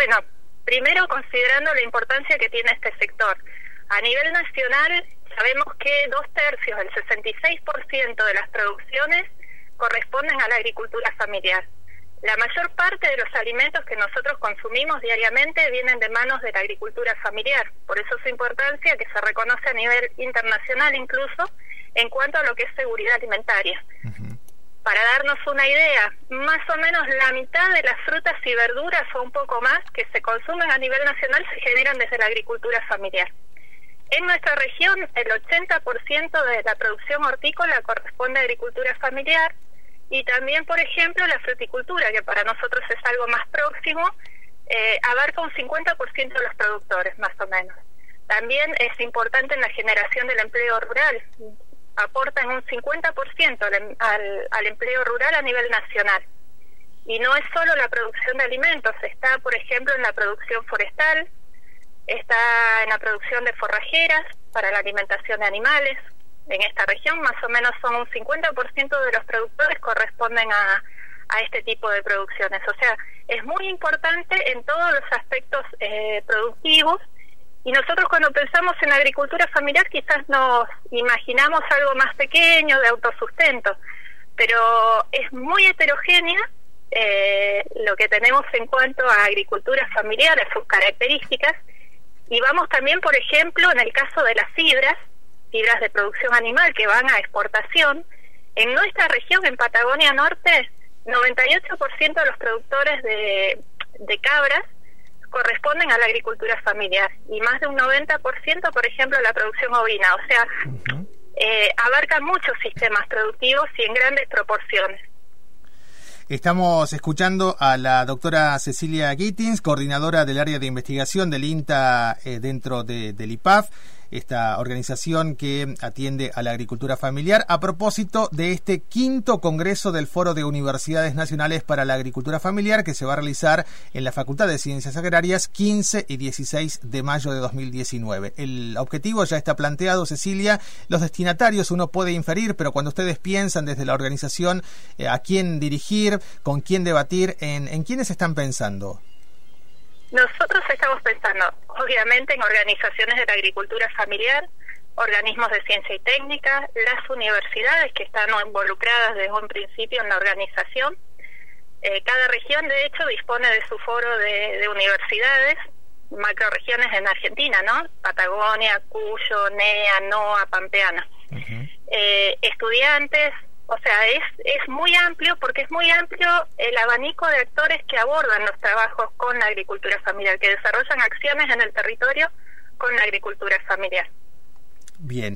Bueno, primero considerando la importancia que tiene este sector. A nivel nacional sabemos que dos tercios, el 66% de las producciones corresponden a la agricultura familiar. La mayor parte de los alimentos que nosotros consumimos diariamente vienen de manos de la agricultura familiar, por eso su importancia que se reconoce a nivel internacional incluso en cuanto a lo que es seguridad alimentaria. Para darnos una idea, más o menos la mitad de las frutas y verduras o un poco más que se consumen a nivel nacional se generan desde la agricultura familiar. En nuestra región, el 80% de la producción hortícola corresponde a agricultura familiar, y también, por ejemplo, la fruticultura, que para nosotros es algo más próximo, eh, abarca un 50% de los productores, más o menos. También es importante en la generación del empleo rural, aportan un 50% al, al, al empleo rural a nivel nacional. Y no es solo la producción de alimentos, está, por ejemplo, en la producción forestal, está en la producción de forrajeras para la alimentación de animales, en esta región, más o menos son un 50% de los productores corresponden a, a este tipo de producciones. O sea, es muy importante en todos los aspectos eh, productivos y nosotros cuando pensamos en agricultura familiar quizás nos imaginamos algo más pequeño, de autosustento, pero es muy heterogénea eh, lo que tenemos en cuanto a agricultura familiar, a sus características, y vamos también, por ejemplo, en el caso de las fibras, fibras de producción animal que van a exportación, en nuestra región, en Patagonia Norte, 98% de los productores de, de cabras corresponden a la agricultura familiar y más de un 90%, por ejemplo, a la producción ovina. O sea, eh, abarcan muchos sistemas productivos y en grandes proporciones. Estamos escuchando a la doctora Cecilia Gittins, coordinadora del área de investigación del INTA eh, dentro de, del IPAF esta organización que atiende a la agricultura familiar, a propósito de este quinto Congreso del Foro de Universidades Nacionales para la Agricultura Familiar que se va a realizar en la Facultad de Ciencias Agrarias 15 y 16 de mayo de 2019. El objetivo ya está planteado, Cecilia, los destinatarios uno puede inferir, pero cuando ustedes piensan desde la organización eh, a quién dirigir, con quién debatir, ¿en, en quiénes están pensando? Nosotros estamos pensando, obviamente, en organizaciones de la agricultura familiar, organismos de ciencia y técnica, las universidades que están involucradas desde un principio en la organización. Eh, cada región, de hecho, dispone de su foro de, de universidades, macroregiones en Argentina, ¿no? Patagonia, Cuyo, NEA, NOA, Pampeana. eh, estudiantes, o sea, es, es muy amplio porque es muy amplio el abanico de actores que abordan los trabajos con la agricultura familiar, que desarrollan acciones en el territorio con la agricultura familiar. Bien.